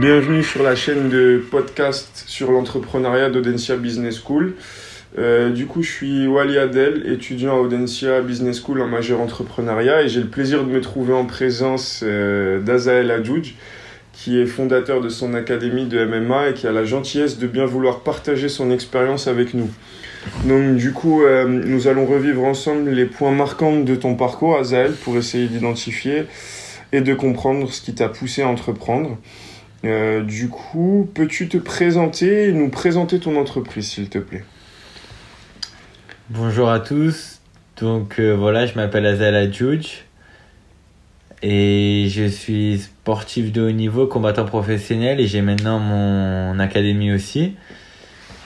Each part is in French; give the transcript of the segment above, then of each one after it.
Bienvenue sur la chaîne de podcast sur l'entrepreneuriat d'Audencia Business School. Euh, du coup, je suis Wally Adel, étudiant à Audencia Business School en majeur entrepreneuriat et j'ai le plaisir de me trouver en présence euh, d'Azael Adjouj, qui est fondateur de son académie de MMA et qui a la gentillesse de bien vouloir partager son expérience avec nous. Donc du coup, euh, nous allons revivre ensemble les points marquants de ton parcours, Azael, pour essayer d'identifier et de comprendre ce qui t'a poussé à entreprendre. Euh, du coup, peux-tu te présenter et nous présenter ton entreprise, s'il te plaît? Bonjour à tous. Donc euh, voilà, je m'appelle Adjouj et je suis sportif de haut niveau, combattant professionnel et j'ai maintenant mon académie aussi.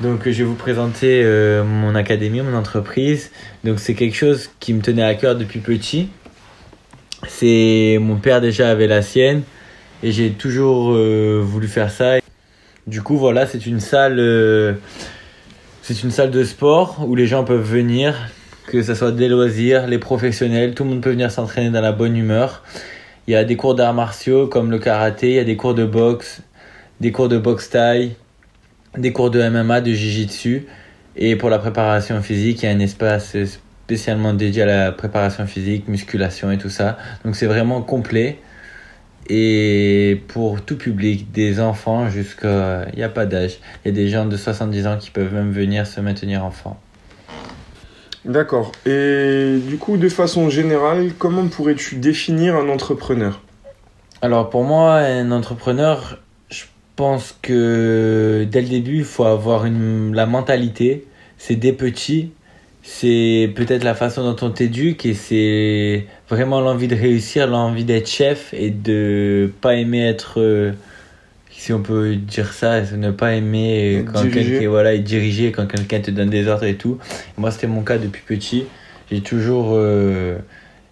Donc je vais vous présenter euh, mon académie, mon entreprise. Donc c'est quelque chose qui me tenait à cœur depuis petit. C'est mon père déjà avait la sienne et j'ai toujours euh, voulu faire ça. Du coup voilà, c'est une salle euh, c'est une salle de sport où les gens peuvent venir, que ce soit des loisirs, les professionnels, tout le monde peut venir s'entraîner dans la bonne humeur. Il y a des cours d'arts martiaux comme le karaté, il y a des cours de boxe, des cours de boxe taille, des cours de MMA, de Jiu-Jitsu. Et pour la préparation physique, il y a un espace spécialement dédié à la préparation physique, musculation et tout ça. Donc c'est vraiment complet. Et pour tout public, des enfants jusqu'à... Il n'y a pas d'âge. Il y a des gens de 70 ans qui peuvent même venir se maintenir enfant. D'accord. Et du coup, de façon générale, comment pourrais-tu définir un entrepreneur? Alors pour moi, un entrepreneur, je pense que dès le début, il faut avoir une, la mentalité. C'est des petits, c'est peut-être la façon dont on t'éduque et c'est vraiment l'envie de réussir, l'envie d'être chef et de pas aimer être, euh, si on peut dire ça, ne pas aimer quand quelqu'un voilà, est dirigé, quand quelqu'un te donne des ordres et tout. Moi, c'était mon cas depuis petit. J'ai toujours euh,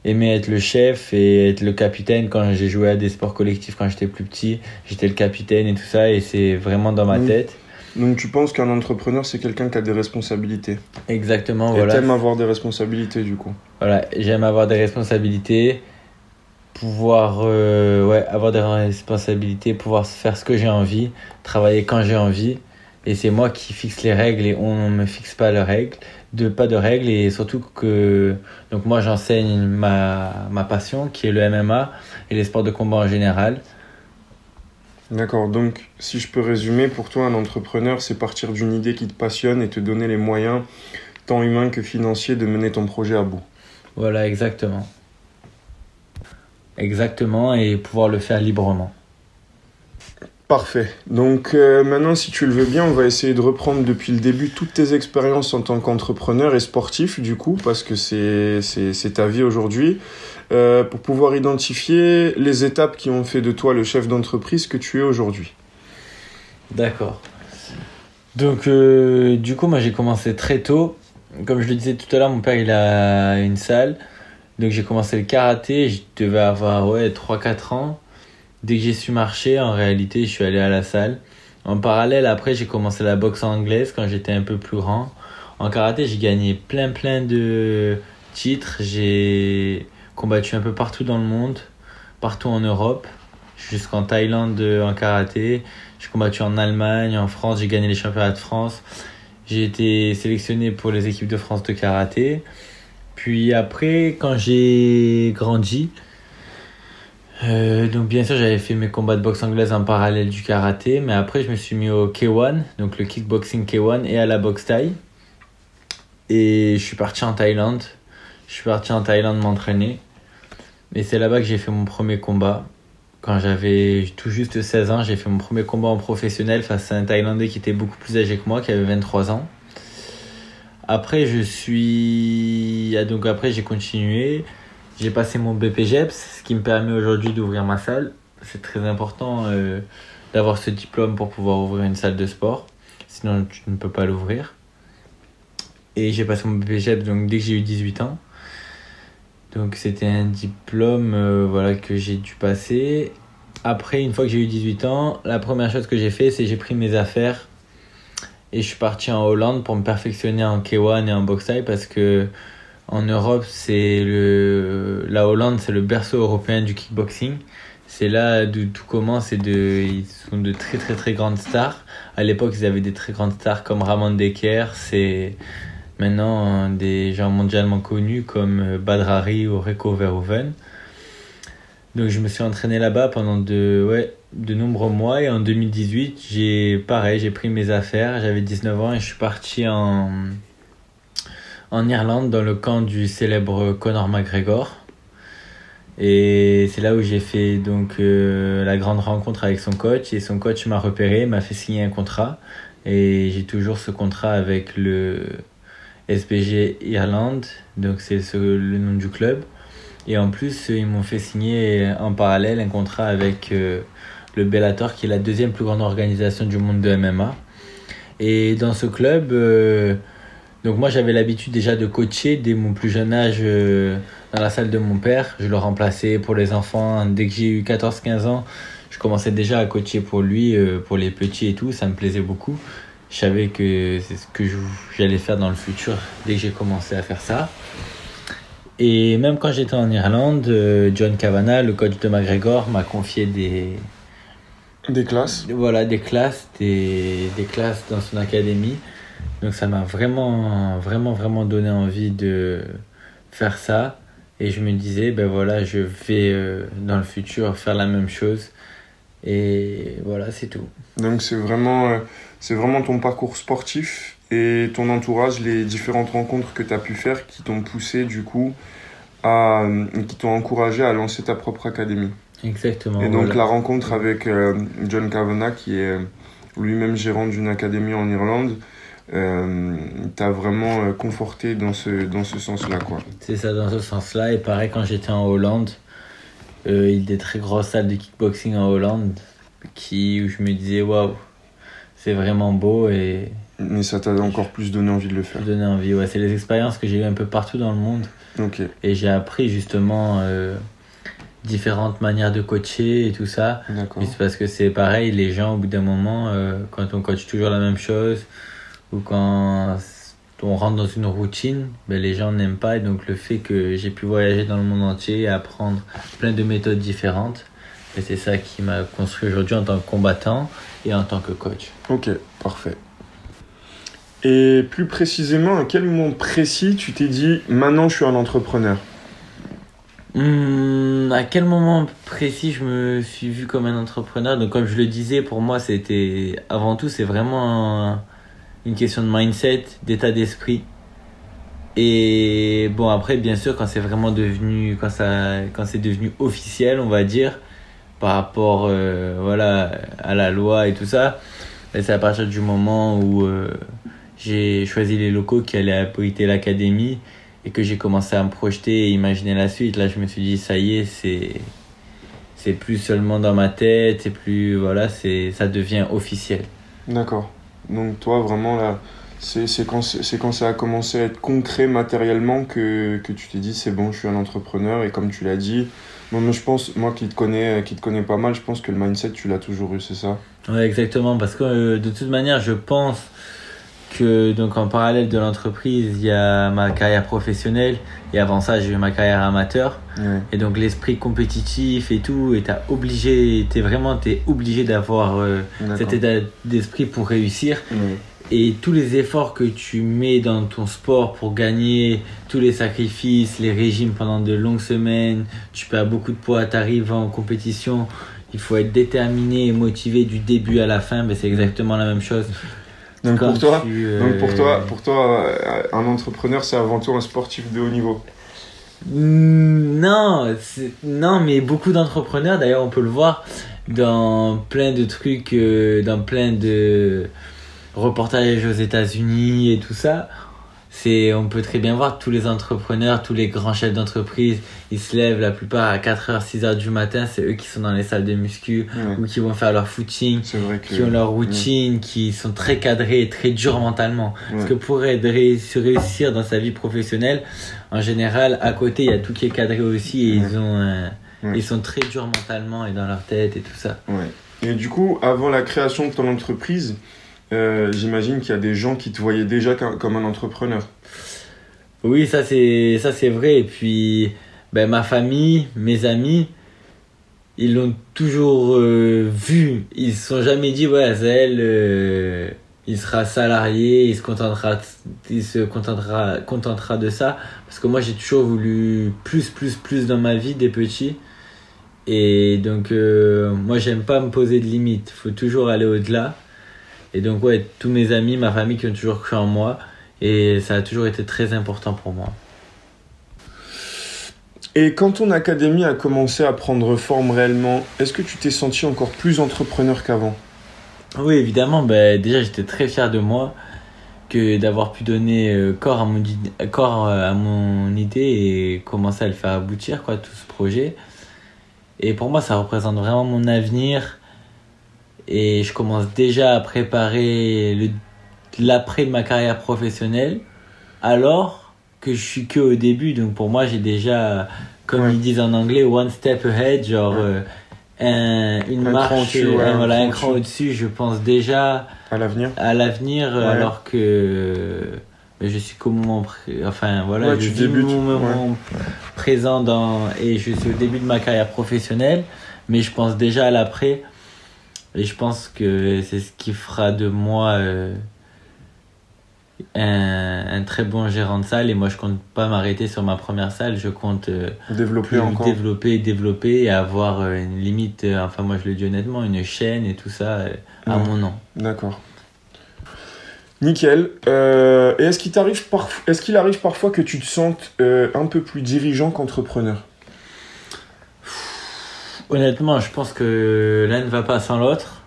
aimé être le chef et être le capitaine quand j'ai joué à des sports collectifs quand j'étais plus petit. J'étais le capitaine et tout ça et c'est vraiment dans ma tête. Donc tu penses qu'un entrepreneur c'est quelqu'un qui a des responsabilités Exactement, et voilà. avoir des responsabilités du coup. Voilà, j'aime avoir des responsabilités, pouvoir euh, ouais, avoir des responsabilités, pouvoir faire ce que j'ai envie, travailler quand j'ai envie. Et c'est moi qui fixe les règles et on ne me fixe pas les règles de pas de règles et surtout que donc moi j'enseigne ma, ma passion qui est le MMA et les sports de combat en général. D'accord, donc si je peux résumer, pour toi un entrepreneur c'est partir d'une idée qui te passionne et te donner les moyens, tant humains que financiers, de mener ton projet à bout. Voilà, exactement. Exactement, et pouvoir le faire librement. Parfait. Donc euh, maintenant, si tu le veux bien, on va essayer de reprendre depuis le début toutes tes expériences en tant qu'entrepreneur et sportif, du coup, parce que c'est, c'est, ta vie aujourd'hui, euh, pour pouvoir identifier les étapes qui ont fait de toi le chef d'entreprise que tu es aujourd'hui. D'accord. Donc, euh, du coup, moi, j'ai commencé très tôt. Comme je le disais tout à l'heure, mon père, il a une salle. Donc, j'ai commencé le karaté. Je devais avoir ouais, 3-4 ans. Dès que j'ai su marcher, en réalité, je suis allé à la salle. En parallèle, après, j'ai commencé la boxe anglaise quand j'étais un peu plus grand. En karaté, j'ai gagné plein plein de titres. J'ai combattu un peu partout dans le monde, partout en Europe, jusqu'en Thaïlande en karaté. J'ai combattu en Allemagne, en France, j'ai gagné les championnats de France. J'ai été sélectionné pour les équipes de France de karaté. Puis après, quand j'ai grandi, euh, donc bien sûr j'avais fait mes combats de boxe anglaise en parallèle du karaté, mais après je me suis mis au K1, donc le kickboxing K1 et à la boxe thaï. Et je suis parti en Thaïlande. Je suis parti en Thaïlande m'entraîner. Et c'est là-bas que j'ai fait mon premier combat. Quand j'avais tout juste 16 ans, j'ai fait mon premier combat en professionnel face à un Thaïlandais qui était beaucoup plus âgé que moi, qui avait 23 ans. Après, je suis. Ah, donc après, j'ai continué. J'ai passé mon BPGEPS, ce qui me permet aujourd'hui d'ouvrir ma salle. C'est très important euh, d'avoir ce diplôme pour pouvoir ouvrir une salle de sport. Sinon, tu ne peux pas l'ouvrir. Et j'ai passé mon BPGEPS donc, dès que j'ai eu 18 ans. Donc c'était un diplôme euh, voilà, que j'ai dû passer. Après, une fois que j'ai eu 18 ans, la première chose que j'ai fait, c'est j'ai pris mes affaires et je suis parti en Hollande pour me perfectionner en K1 et en boxe parce que en Europe, c'est le la Hollande, c'est le berceau européen du kickboxing. c'est là d'où tout commence et de, ils sont de très très très grandes stars. À l'époque, ils avaient des très grandes stars comme Ramon Decker, c'est maintenant des gens mondialement connus comme Badrari ou Rico Verhoeven. Donc je me suis entraîné là-bas pendant de, ouais, de nombreux mois et en 2018, j'ai pareil, j'ai pris mes affaires, j'avais 19 ans et je suis parti en, en Irlande dans le camp du célèbre Conor McGregor. Et c'est là où j'ai fait donc euh, la grande rencontre avec son coach et son coach m'a repéré, m'a fait signer un contrat et j'ai toujours ce contrat avec le SBG Irlande, donc c'est le nom du club. Et en plus, ils m'ont fait signer en parallèle un contrat avec euh, le Bellator, qui est la deuxième plus grande organisation du monde de MMA. Et dans ce club, euh, donc moi j'avais l'habitude déjà de coacher dès mon plus jeune âge euh, dans la salle de mon père. Je le remplaçais pour les enfants. Dès que j'ai eu 14-15 ans, je commençais déjà à coacher pour lui, pour les petits et tout. Ça me plaisait beaucoup. Je savais que c'est ce que j'allais faire dans le futur dès que j'ai commencé à faire ça. Et même quand j'étais en Irlande, euh, John Kavanagh, le coach de McGregor, m'a confié des. Des classes Voilà, des classes, des, des classes dans son académie. Donc ça m'a vraiment, vraiment, vraiment donné envie de faire ça. Et je me disais, ben voilà, je vais euh, dans le futur faire la même chose. Et voilà, c'est tout. Donc c'est vraiment, euh, c'est vraiment ton parcours sportif et ton entourage, les différentes rencontres que tu as pu faire qui t'ont poussé du coup à, qui t'ont encouragé à lancer ta propre académie. Exactement. Et donc la rencontre avec euh, John Kavanagh qui est lui-même gérant d'une académie en Irlande, euh, t'a vraiment euh, conforté dans ce, dans ce sens-là. quoi. C'est ça, dans ce sens-là. Et pareil, quand j'étais en Hollande, euh, il y a des très grosses salles de kickboxing en Hollande qui, où je me disais, waouh, c'est vraiment beau et mais ça t'a encore plus donné envie de le faire. Donné envie, ouais. C'est les expériences que j'ai eues un peu partout dans le monde. Ok. Et j'ai appris justement euh, différentes manières de coacher et tout ça. D'accord. Parce que c'est pareil, les gens au bout d'un moment, euh, quand on coach toujours la même chose ou quand on rentre dans une routine, ben les gens n'aiment pas. Et donc le fait que j'ai pu voyager dans le monde entier et apprendre plein de méthodes différentes, et c'est ça qui m'a construit aujourd'hui en tant que combattant et en tant que coach. Ok, parfait. Et plus précisément, à quel moment précis tu t'es dit maintenant je suis un entrepreneur? Hmm, À quel moment précis je me suis vu comme un entrepreneur? Donc comme je le disais, pour moi c'était avant tout c'est vraiment une question de mindset, d'état d'esprit. Et bon après bien sûr quand c'est vraiment devenu quand ça quand c'est devenu officiel on va dire par rapport euh, voilà à la loi et tout ça ben, c'est à partir du moment où euh, j'ai choisi les locaux qui allaient abriter l'académie et que j'ai commencé à me projeter et imaginer la suite. Là, je me suis dit, ça y est, c'est c'est plus seulement dans ma tête, c'est plus voilà, c'est ça devient officiel. D'accord. Donc toi, vraiment là, c'est quand quand ça a commencé à être concret matériellement que, que tu t'es dit, c'est bon, je suis un entrepreneur et comme tu l'as dit. Moi, je pense, moi qui te connais, qui te connais pas mal, je pense que le mindset, tu l'as toujours eu, c'est ça? Ouais, exactement, parce que euh, de toute manière, je pense que donc en parallèle de l'entreprise, il y a ma carrière professionnelle et avant ça, j'ai eu ma carrière amateur. Et donc l'esprit compétitif et tout, et t'as obligé, t'es vraiment, t'es obligé d'avoir euh, cet état d'esprit pour réussir. Et tous les efforts que tu mets dans ton sport pour gagner, tous les sacrifices, les régimes pendant de longues semaines, tu perds beaucoup de poids, t'arrives en compétition, il faut être déterminé et motivé du début à la fin, mais c'est exactement la même chose. Donc pour, toi, donc pour toi, pour toi, un entrepreneur, c'est avant tout un sportif de haut niveau. Hmm, non, non, mais beaucoup d'entrepreneurs, d'ailleurs, on peut le voir dans plein de trucs, euh, dans plein de reportages aux États-Unis et tout ça c'est on peut très bien voir tous les entrepreneurs, tous les grands chefs d'entreprise, ils se lèvent la plupart à 4h, 6h du matin, c'est eux qui sont dans les salles de muscu ou qui vont faire leur footing, qui ont leur routine, qui sont très cadrés et très durs mentalement. Parce que pour se réussir dans sa vie professionnelle, en général, à côté, il y a tout qui est cadré aussi et ils ont ils sont très durs mentalement et dans leur tête et tout ça. Et du coup, avant la création de ton entreprise, euh, j'imagine qu'il y a des gens qui te voyaient déjà comme un entrepreneur. Oui, ça c'est ça c'est vrai. Et puis, ben, ma famille, mes amis, ils l'ont toujours euh, vu. Ils se sont jamais dit, ouais, Azael, euh, il sera salarié, il se contentera, il se contentera, contentera de ça. Parce que moi, j'ai toujours voulu plus, plus, plus dans ma vie des petits. Et donc, euh, moi, j'aime pas me poser de limites. faut toujours aller au-delà. Et donc, ouais, tous mes amis, ma famille qui ont toujours cru en moi. Et ça a toujours été très important pour moi. Et quand ton académie a commencé à prendre forme réellement, est-ce que tu t'es senti encore plus entrepreneur qu'avant? Oui, évidemment. Ben, déjà, j'étais très fier de moi que d'avoir pu donner euh, corps, à mon, corps à mon idée et commencer à le faire aboutir, quoi, tout ce projet. Et pour moi, ça représente vraiment mon avenir. Et je commence déjà à préparer l'après de ma carrière professionnelle. Alors que je suis que au début. Donc pour moi, j'ai déjà, comme ils disent en anglais, one step ahead, genre euh, un, une marche, au-dessus, voilà, un cran au-dessus. Je pense déjà à l'avenir. À l'avenir, alors que je suis enfin voilà, je vis mon moment présent dans et je suis au début de ma carrière professionnelle, mais je pense déjà à l'après. Et je pense que c'est ce qui fera de moi euh, un, très bon gérant de salle. Et moi je compte pas m'arrêter sur ma première salle. Je compte euh, développer encore. développer développer et avoir euh, une limite enfin moi je le dis honnêtement une chaîne et tout ça à mon nom. D'accord. Nickel. Et est-ce qu'il t'arrive est-ce qu'il arrive parfois que tu te sentes un peu plus dirigeant qu'entrepreneur? Honnêtement je pense que l'un ne va pas sans l'autre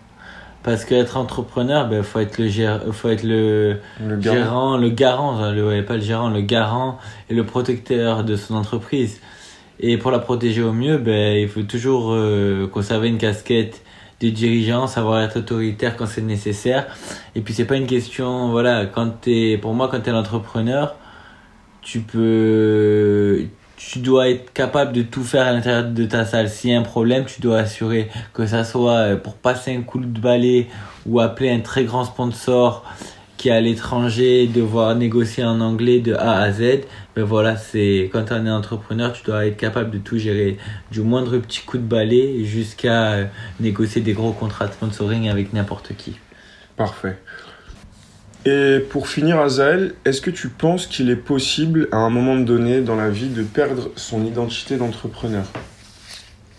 parce qu'être entrepreneur, il ben, faut être le, faut être le, le gérant, le garant, le, pas le gérant, le garant et le protecteur de son entreprise. Et pour la protéger au mieux, ben, il faut toujours euh, conserver une casquette de dirigeant, savoir être autoritaire quand c'est nécessaire. Et puis c'est pas une question, voilà, quand es, pour moi, quand tu es l'entrepreneur, tu peux, tu dois être capable de tout faire à l'intérieur de ta salle. S'il y a un problème, tu dois assurer que ça soit euh, pour passer un coup de balai ou appeler un très grand sponsor qui est à l'étranger, devoir négocier en anglais de A à Z. Mais ben voilà, c'est quand tu es entrepreneur, tu dois être capable de tout gérer, du moindre petit coup de balai jusqu'à euh, négocier des gros contrats de sponsoring avec n'importe qui. Parfait. Et pour finir, Azael, est-ce que tu penses qu'il est possible à un moment donné dans la vie de perdre son identité d'entrepreneur?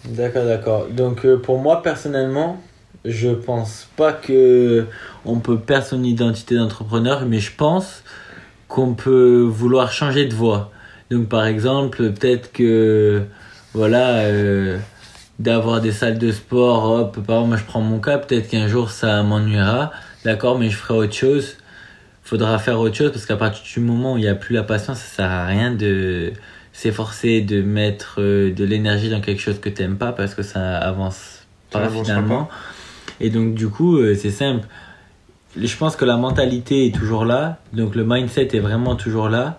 D'accord, d'accord. Donc euh, pour moi personnellement, je pense pas que on peut perdre son identité d'entrepreneur, mais je pense qu'on peut vouloir changer de voie. Donc par exemple, peut-être que voilà, euh, d'avoir des salles de sport, hop, par exemple, moi je prends mon cas, peut-être qu'un jour ça m'ennuiera, d'accord, mais je ferai autre chose faudra faire autre chose parce qu'à partir du moment où il n'y a plus la passion, ça sert à rien de s'efforcer de mettre euh, de l'énergie dans quelque chose que tu n'aimes pas parce que ça avance pas finalement. Et donc du coup, euh, c'est simple. Je pense que la mentalité est toujours là, donc le mindset est vraiment toujours là.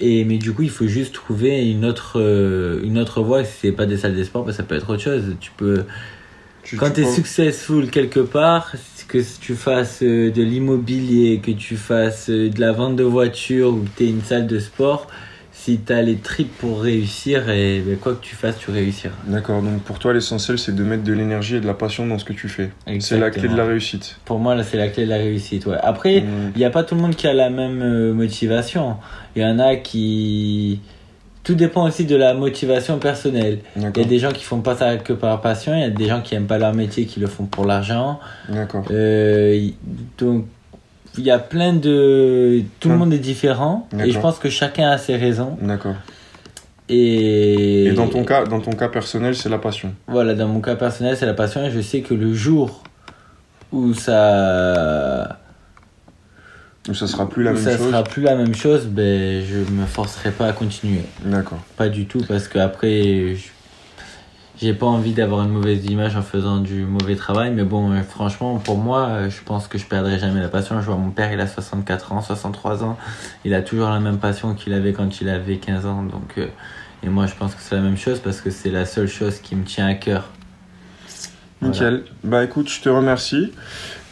Et mais du coup, il faut juste trouver une autre euh, une autre voie. Si c'est pas des salles de sport, bah, ça peut être autre chose. Tu peux quand tu es successful quelque part, que tu fasses euh, de l'immobilier, que tu fasses euh, de la vente de voitures ou que tu aies une salle de sport, si tu as les tripes pour réussir, et ben, quoi que tu fasses, tu réussiras. D'accord, donc pour toi, l'essentiel, c'est de mettre de l'énergie et de la passion dans ce que tu fais. C'est la clé de la réussite. Pour moi, là, c'est la clé de la réussite. Ouais. Après, il mmh. n'y a pas tout le monde qui a la même euh, motivation. Il y en a qui tout dépend aussi de la motivation personnelle. Il y a des gens qui font pas ça que par passion, il y a des gens qui aiment pas leur métier, qui le font pour l'argent. D'accord. Euh, donc, il y a plein de. Tout le monde est différent. Et je pense que chacun a ses raisons. D'accord. Et... et dans ton cas, dans ton cas personnel, c'est la passion. Voilà, dans mon cas personnel, c'est la passion. Et je sais que le jour où ça ou ça sera plus la même chose Ça sera plus la même chose, ben, je me forcerai pas à continuer. D'accord. Pas du tout, parce que après, j'ai pas envie d'avoir une mauvaise image en faisant du mauvais travail. Mais bon, euh, franchement, pour moi, euh, je pense que je perdrai jamais la passion. Je vois mon père, il a 64 ans, 63 ans. Il a toujours la même passion qu'il avait quand il avait 15 ans. Donc, euh, et moi, je pense que c'est la même chose parce que c'est la seule chose qui me tient à cœur. Nickel. Bah écoute, je te remercie.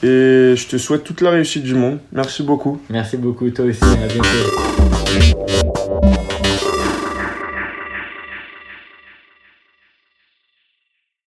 Et je te souhaite toute la réussite du monde. Merci beaucoup. Merci beaucoup, toi aussi. À bientôt.